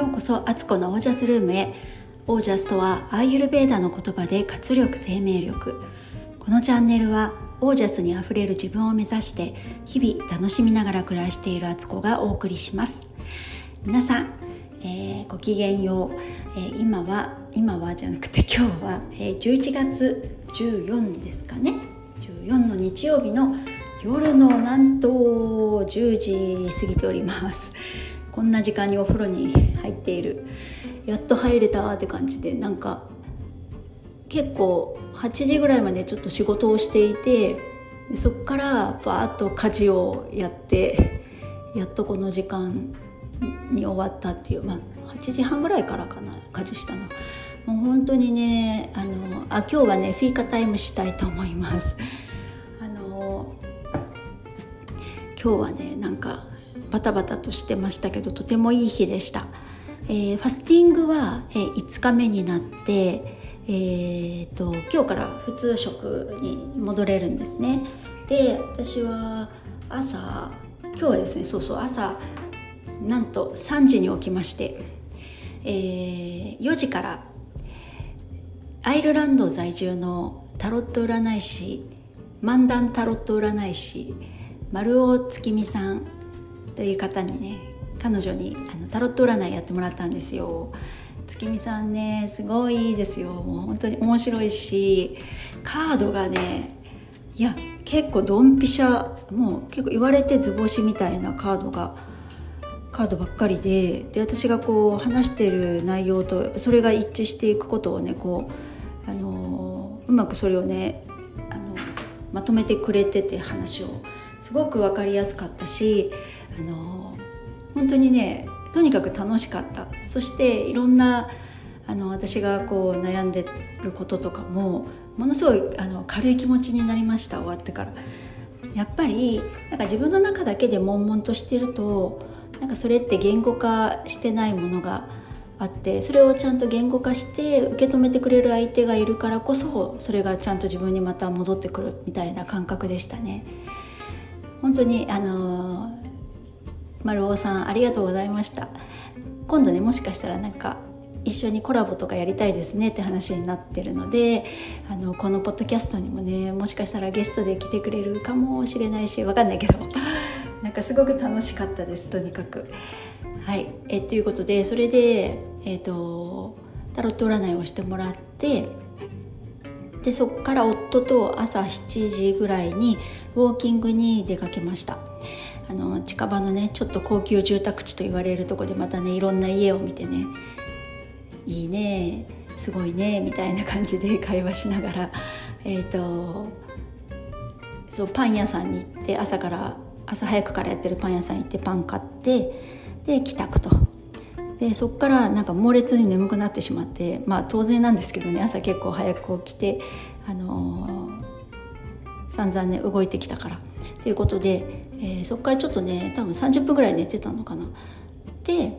ようこそアツコのオージャスルームへ。オージャスとはアーユルベーダの言葉で活力生命力。このチャンネルはオージャスにあふれる自分を目指して日々楽しみながら暮らしているアツコがお送りします。皆さん、えー、ごきげんよう、えー、今は今はじゃなくて今日は、えー、11月14ですかね。14の日曜日の夜のなんと10時過ぎております。こんな時間にお風呂に入っている。やっと入れたって感じでなんか結構8時ぐらいまでちょっと仕事をしていてそっからバーッと家事をやってやっとこの時間に終わったっていう、まあ、8時半ぐらいからかな家事したの。もう本当にねあのあ今日はねフィーカタイムしたいと思います。あの今日はねなんかバタバタとしてましたけどとてもいい日でした、えー、ファスティングは、えー、5日目になってえーと、今日から普通食に戻れるんですね。で私は朝今日はですねそうそう朝なんと3時に起きまして、えー、4時からアイルランド在住のタロット占い師漫談タロット占い師丸尾月美さんという方にね彼女にあのタロット占いやってもらったんですよ。月見さんねすごいですよ。もう本当に面白いしカードがねいや結構ドンピシャもう結構言われて図星みたいなカードがカードばっかりでで私がこう話してる内容とそれが一致していくことをねこうあのうまくそれをねあのまとめてくれてて話を。すごく分かりやすかったしあの本当にねとにかく楽しかったそしていろんなあの私がこう悩んでることとかもものすごいあの軽い気持ちになりました終わってからやっぱりなんか自分の中だけで悶々としてるとなんかそれって言語化してないものがあってそれをちゃんと言語化して受け止めてくれる相手がいるからこそそれがちゃんと自分にまた戻ってくるみたいな感覚でしたね。本当にあの丸尾さんありがとうございました今度ねもしかしたらなんか一緒にコラボとかやりたいですねって話になってるのであのこのポッドキャストにもねもしかしたらゲストで来てくれるかもしれないしわかんないけど なんかすごく楽しかったですとにかく。はいえということでそれで、えーと、タロット占いをしてもらってでそこから夫と朝7時ぐらいにウォーキングに出かけました。あの近場のねちょっと高級住宅地と言われるとこでまたねいろんな家を見てねいいねすごいねみたいな感じで 会話しながらえっ、ー、とそうパン屋さんに行って朝から朝早くからやってるパン屋さん行ってパン買ってで帰宅と。でそっからなんか猛烈に眠くなってしまってまあ当然なんですけどね朝結構早く起きてあのー、散々ね動いてきたから。ということでえー、そこからちょっとね多分30分ぐらい寝てたのかな。で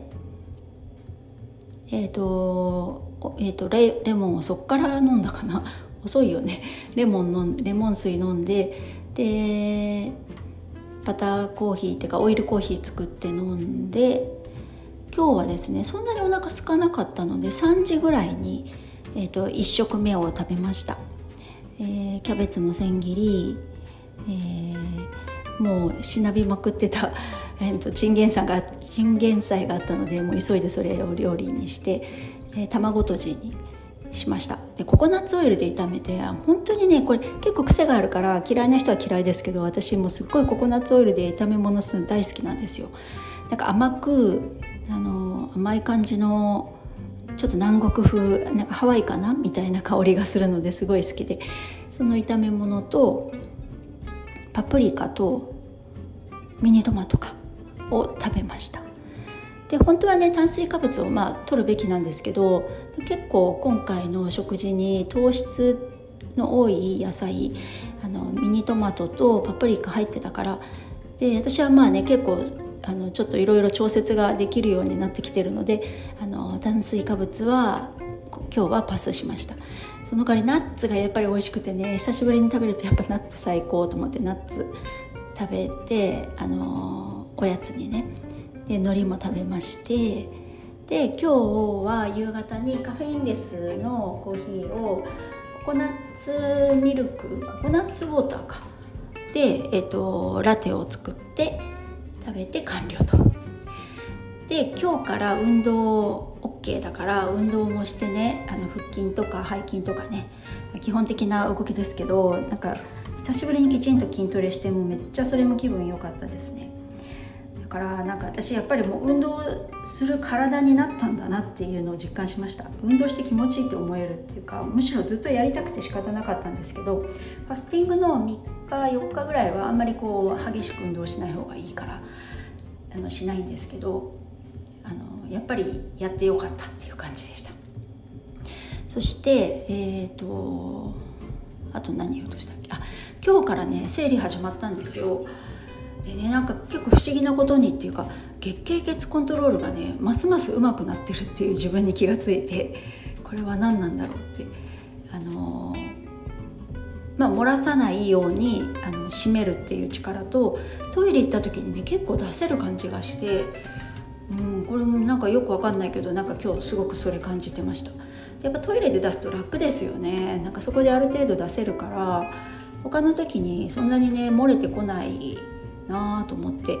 えっ、ー、と,、えーと、レレモンをそこから飲んだかな。遅いよね。レモン飲んレモン水飲んででバターコーヒーっていうかオイルコーヒー作って飲んで今日はですねそんなにお腹空かなかったので3時ぐらいに、えーと、1食目を食べました、えー、キャベツの千切り、えーもうしなびまくってた、えー、とチンゲン菜がチンゲン菜があったのでもう急いでそれを料理にして、えー、卵とじにしました。でココナッツオイルで炒めて本当にねこれ結構癖があるから嫌いな人は嫌いですけど私もすっごいココナッツオイルで炒め物するの大好きなんですよ。なんか甘くあの甘い感じのちょっと南国風なんかハワイかな？みたいな香りがするのですごい好きでその炒め物とパプリカとミニトマトかを食べました。で本当はね炭水化物をまあ取るべきなんですけど結構今回の食事に糖質の多い野菜あのミニトマトとパプリカ入ってたからで私はまあね結構あのちょっといろいろ調節ができるようになってきてるのであの炭水化物は今日はパスしました。その代わりナッツがやっぱり美味しくてね久しぶりに食べるとやっぱナッツ最高と思ってナッツ食べてあのおやつにね。で海苔も食べまして。で今日は夕方にカフェインレスのコーヒーをココナッツミルクココナッツウォーターか。で、えっと、ラテを作って食べて完了と。で今日から運動 OK だから運動もしてねあの腹筋とか背筋とかね基本的な動きですけどなんか久しぶりにきちんと筋トレしてもめっちゃそれも気分良かったですね。だからなんか私やっぱりもう運動する体になったんだなっていうのを実感しました。運動して気持ちいいって思えるっていうかむしろずっとやりたくて仕方なかったんですけどファスティングの3日4日ぐらいはあんまりこう激しく運動しない方がいいからあのしないんですけどやっぱりやってよかったっていう感じでした。そしてえっ、ー、とあと何言おうとしたっけ？あ今日からね生理始まったんですよ。でねなんか結構不思議なことにっていうか月経血コントロールがねますます上手くなってるっていう自分に気がついてこれは何なんだろうって。あのまあ漏らさないようにあの締めるっていう力とトイレ行った時にね結構出せる感じがしてうんこれもなんかよくわかんないけどなんか今日すごくそれ感じてました。やっぱトイレで出すと楽ですよね。なんかそこである程度出せるから他の時にそんなにね漏れてこないなと思って。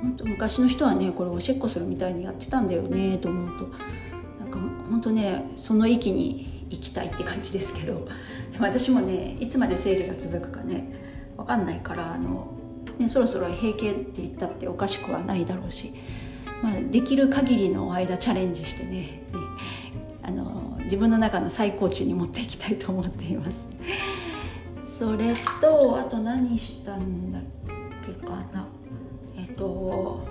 本当昔の人はねこれおしっこするみたいにやってたんだよねと思うと。なんか本当ねその域に行きたいって感じですけど。でも私もねいつまで生理が続くかね分かんないからあの、ね、そろそろ閉経って言ったっておかしくはないだろうし、まあ、できる限りの間チャレンジしてねあの自分の中の最高値に持っていきたいと思っています。それとあと何したんだっけかなえっと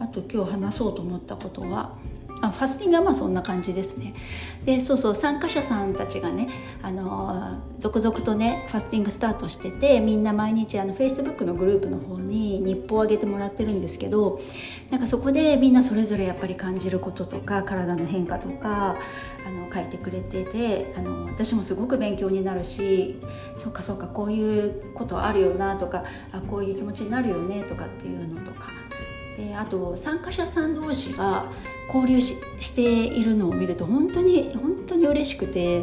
あと今日話そうと思ったことはあファスティングはまあそんな感じですね。でそうそう参加者さんたちがねあの続々とねファスティングスタートしててみんな毎日あのフェイスブックのグループの方に日報を上げてもらってるんですけどなんかそこでみんなそれぞれやっぱり感じることとか体の変化とかあの書いてくれててあの私もすごく勉強になるしそうかそうかこういうことあるよなとかあこういう気持ちになるよねとかっていうのとか。であと参加者さん同士が交流ししているのを見ると本当に本当に嬉しくて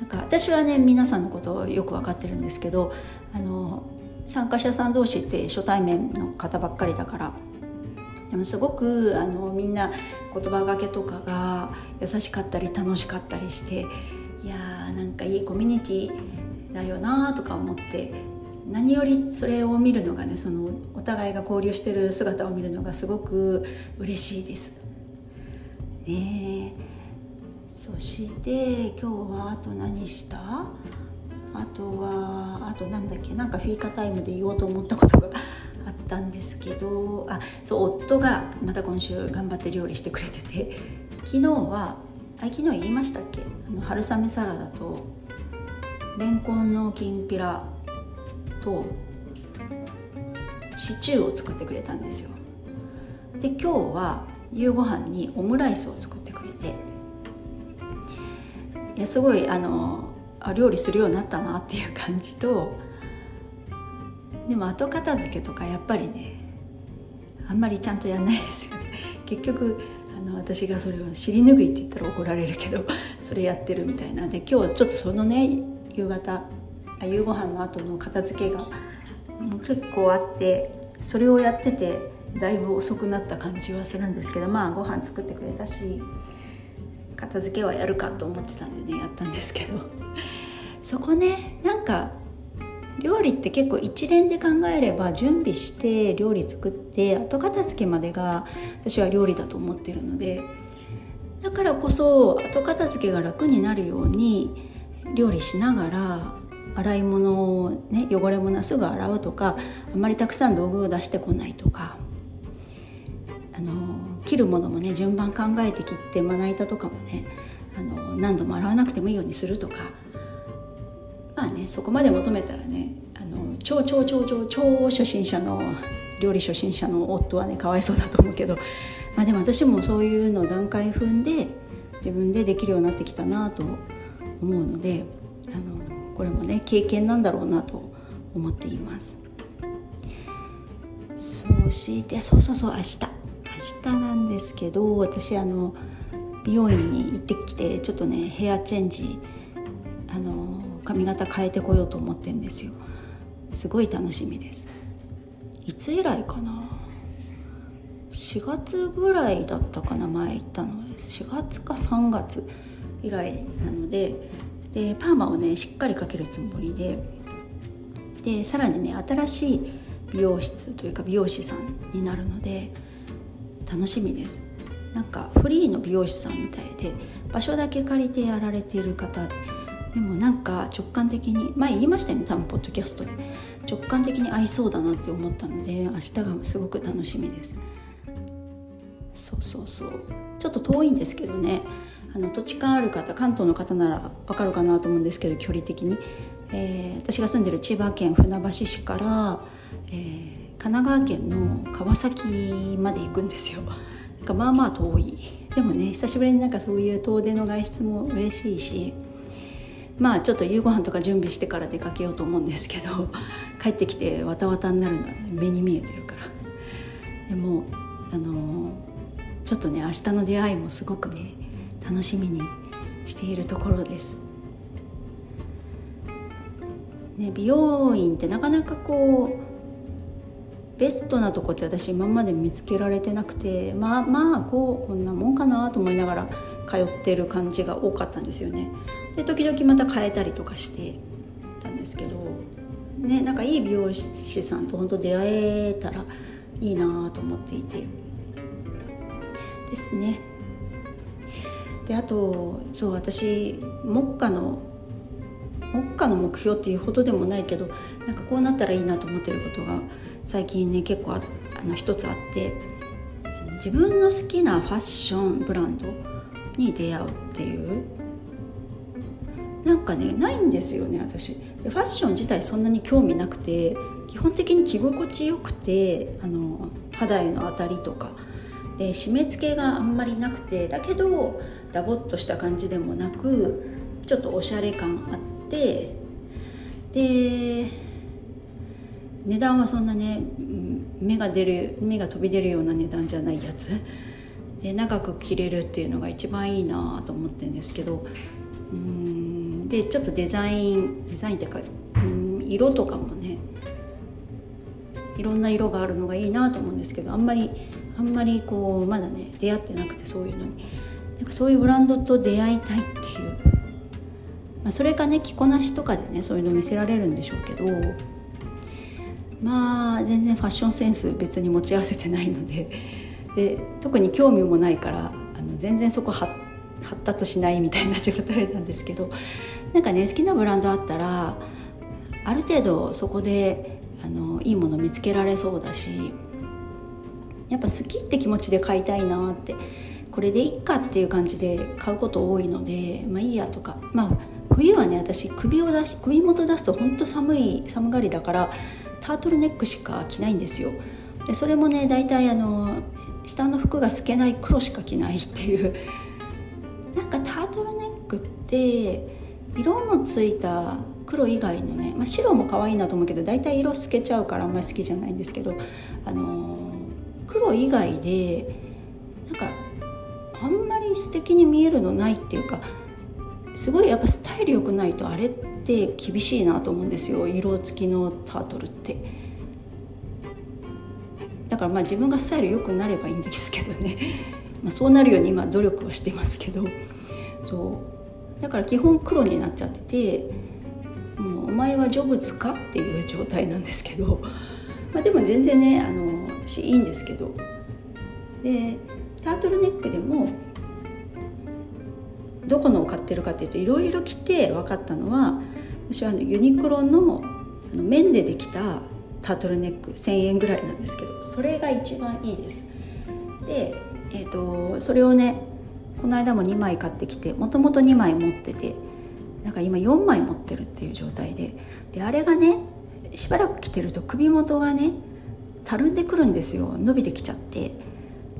なんか私はね皆さんのことをよく分かってるんですけどあの参加者さん同士って初対面の方ばっかりだからでもすごくあのみんな言葉がけとかが優しかったり楽しかったりしていやーなんかいいコミュニティだよなとか思って何よりそれを見るのがねそのお互いが交流してる姿を見るのがすごく嬉しいです。ね。そして今日はあと何した？あとはあとなんだっけ？なんかフィーカタイムで言おうと思ったことがあったんですけどあそう夫がまた今週頑張って料理してくれてて昨日はあ昨日言いましたっけ？あの春雨サラダとレンコンのきんぴらとシチューを作ってくれたんですよ。で今日は夕ご飯にオムライスを作ってくれていやすごいあの料理するようになったなっていう感じとでも後片付けとかやっぱりねあんまりちゃんとやんないですよね。結局あの私がそれを尻拭いって言ったら怒られるけど それやってるみたいな。で今日ちょっとそのね夕方夕ご飯の後の片付けが結構あってそれをやっててだいぶ遅くなった感じはするんですけどまあご飯作ってくれたし片付けはやるかと思ってたんでねやったんですけど。そこねなんか料理って結構一連で考えれば準備して料理作って後片付けまでが私は料理だと思ってるのでだからこそ後片付けが楽になるように料理しながら洗い物をね汚れ物はすぐ洗うとかあまりたくさん道具を出してこないとかの切るものもね順番考えて切ってまな板とかもねあの何度も洗わなくてもいいようにするとかまあねそこまで求めたらねあの超超超超超初心者の料理初心者の夫はねかわいそうだと思うけど、まあ、でも私もそういうの段階踏んで自分でできるようになってきたなと思うのであのこれもね経験なんだろうなと思っています。そしてそうそうそう明日。日なんですけど私あの美容院に行ってきてちょっとねヘアチェンジあの髪型変えてこようと思ってんですよ。すごい楽しみです。いつ以来かな？4月ぐらいだったかな前行ったの。4月か3月以来なのででパーマをねしっかりかけるつもりで。でさらにね新しい美容室というか美容師さんになるので楽しみです。なんかフリーの美容師さんみたいで場所だけ借りてやられている方で。でもなんか直感的に前言いましたよね多分ポッドキャストで。直感的に合いそうだなって思ったので明日がすごく楽しみです。そうそうそう。ちょっと遠いんですけどね。あの土地勘ある方関東の方ならわかるかなと思うんですけど距離的に、えー、私が住んでる千葉県船橋市から、えー、神奈川県の川崎まで行くんですよ。なんかまあまあ遠い。でもね久しぶりになんかそういう遠出の外出も嬉しいしまあちょっと夕ご飯とか準備してから出かけようと思うんですけど 帰ってきてわたわたになるのは、ね、目に見えてるから。でもあの、ちょっとね明日の出会いもすごくね楽しみにしているところです。ね、美容院ってなかなかこうベストなとこって私今まで見つけられてなくてまあまあこうこんなもんかなと思いながら通ってる感じが多かったんですよね。で時々また変えたりとかしてたんですけどねなんかいい美容師さんと本当出会えたらいいなと思っていてですねであとそう私目下の目下の目標っていうほどでもないけどなんかこうなったらいいなと思ってることが最近ね結構あの一つあって自分の好きなファッションブランドに出会うっていう。なんかねないんですよね私。ファッション自体そんなに興味なくて基本的に着心地よくてあの肌への当たりとか。で締め付けがあんまりなくてだけどダボっとした感じでもなくちょっとおしゃれ感あって。で値段はそんなね目が出る目が飛び出るような値段じゃないやつ。で長く着れるっていうのが一番いいなと思ってるんですけど。うんでちょっとデザインデザインってかうん色とかもねいろんな色があるのがいいなと思うんですけどあんまりあんまりこうまだね出会ってなくてそういうのに。なんかそういうブランドと出会いたいっていう、まあ、それかね着こなしとかでねそういうの見せられるんでしょうけど。まあ全然ファッションセンス別に持ち合わせてないので。で特に興味もないからあの全然そこ発達しないみたいな状態なんですけど。なんかね好きなブランドあったらある程度そこであのいいもの見つけられそうだしやっぱ好きって気持ちで買いたいなってこれでいっかっていう感じで買うこと多いのでまあいいやとか。まあ冬はね私首を出し首元出すと本当寒い寒がりだからタートルネックしか着ないんですよ。でそれもね大体あの下の服が透けない黒しか着ないっていう。なんかタートルネックって色のついた黒以外のね、まあ、白も可愛いなと思うけど大体色透けちゃうからあんまり好きじゃないんですけどあの黒以外でなんかあんまり素敵に見えるのないっていうかすごいやっぱスタイル良くないとあれって厳しいなと思うんですよ。色付きのタートルって。だからまあ自分がスタイル良くなればいいんですけどね。まあそうなるように今努力はしてますけど。そう。だから基本黒になっちゃっててもうお前は成仏かっていう状態なんですけど。まあでも全然ねあの私いいんですけど。でタートルネックでもどこのを買ってるかっていうといろいろ着て分かったのは私はあのユニクロのあの綿でできたタートルネック1,000円ぐらいなんですけどそれが一番いいです。で、えーと、それをねこの間も2枚買ってきてもともと2枚持っててなんか今4枚持ってるっていう状態でであれがねしばらく着てると首元がねたるんでくるんですよ。伸びてきちゃって。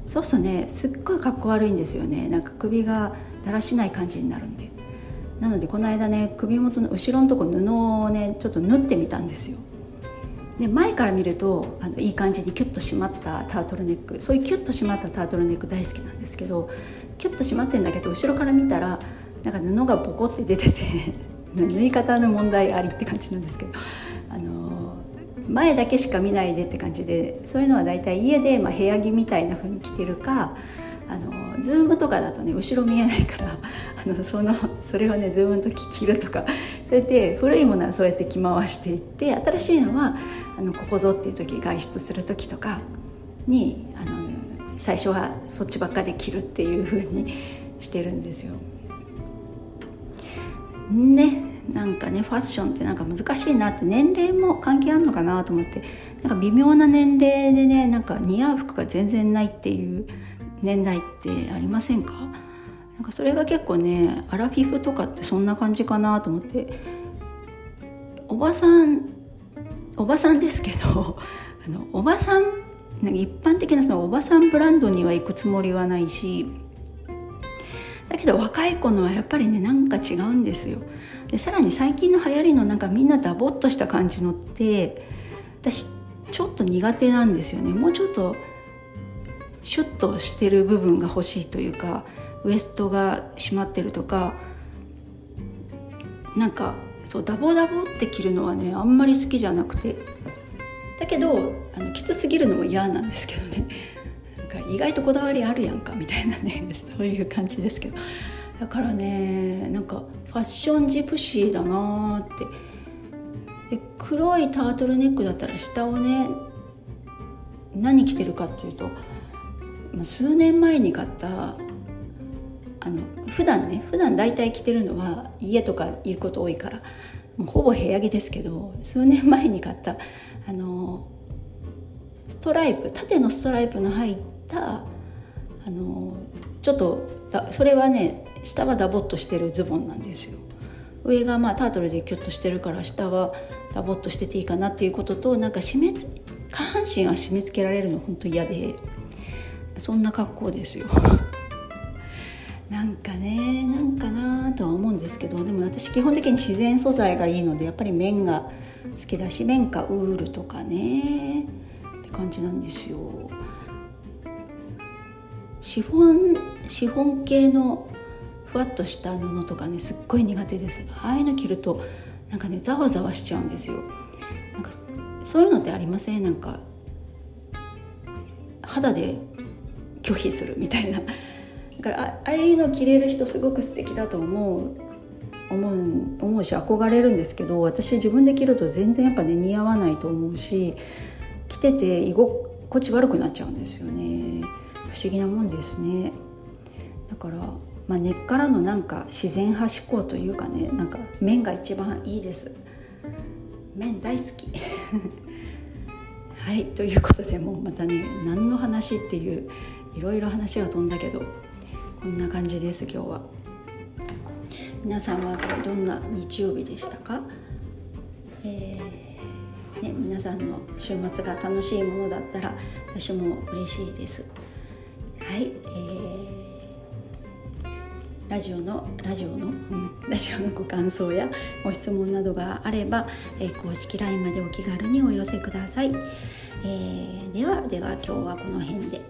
そうするとねすっごいかっこ悪いんですよね。なんか首がだらしない感じになるんで。なのでこの間ね首元の後ろのとこ布をねちょっと縫ってみたんですよ。で前から見るとあのいい感じにキュッと締まったタートルネックそういうキュッと締まったタートルネック大好きなんですけどキュッと締まってんだけど後ろから見たらなんか布がボコって出てて 縫い方の問題ありって感じなんですけどあの前だけしか見ないでって感じでそういうのは大体家で、まあ、部屋着みたいな風に着てるかあのズームとかだとね後ろ見えないから あのそのそれをねズームの時着るとかそうやって古いものはそうやって着回していって新しいのはあのここぞっていう時外出する時とかにあの最初はそっちばっかで着るっていう風にしてるんですよ。ねなんかねファッションってなんか難しいなって年齢も関係あるのかなと思ってなんか微妙な年齢でねなんか似合う服が全然ないっていう年代ってありませんか？なんかそれが結構ねアラフィフとかってそんな感じかなと思って。おばさんおばさんですけど あのおばさんなんか一般的なそのおばさんブランドには行くつもりはないしだけど若い子のはやっぱりねなんか違うんですよ。でさらに最近の流行りのなんかみんなダボっとした感じのって私ちょっと苦手なんですよね。もうちょっとシュッとしてる部分が欲しいというかウエストが締まってるとかなんかそうダボダボって着るのはねあんまり好きじゃなくて。だけどあのきつすぎるのも嫌なんですけどね。なんか意外とこだわりあるやんかみたいなね そういう感じですけど。だからねなんかファッションジプシーだなって。で黒いタートルネックだったら下をね何着てるかっていうと数年前に買ったあの普段ね普段大体着てるのは家とかいること多いからもうほぼ部屋着ですけど数年前に買ったあのストライプ縦のストライプの入ったあのちょっとそれはね下はダボっとしてるズボンなんですよ。上がまあタートルでキュッとしてるから下はダボっとしてていいかなっていうこととなんか締め下半身は締め付けられるの本当嫌で。そんな格好ですよ。なんかねなんかなとは思うんですけどでも私基本的に自然素材がいいのでやっぱり綿が好きだし綿かウールとかねって感じなんですよ。シフォンシフォン系のふわっとした布とかねすっごい苦手です。ああいうの着るとなんかねざわざわしちゃうんですよ。なんかそういうのってありません？なんか肌で拒否するみたいな。なんかああいうの着れる人すごく素敵だと思う思う思うし憧れるんですけど私自分で着ると全然やっぱね似合わないと思うし着てて居心地悪くなっちゃうんですよね。不思議なもんですね。だから、まあ、根っからのなんか自然派志向というかねなんか麺が一番いいです。麺大好き。はいということでもうまたね何の話っていういろいろ話が飛んだけどこんな感じです今日は。皆さんはどんな日曜日でしたか、えー、ね、皆さんの週末が楽しいものだったら私も嬉しいです。はい、えーラジオのラジオの、うん、ラジオのご感想やご質問などがあれば、えー、公式 LINE までお気軽にお寄せください、えー、ではでは今日はこの辺で。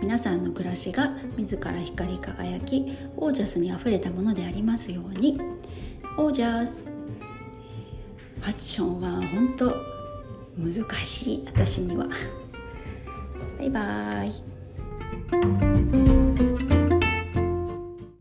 皆さんの暮らしが自ら光り輝きオージャスにあふれたものでありますように。オージャス。ファッションは本当難しい。私には。バイバーイ。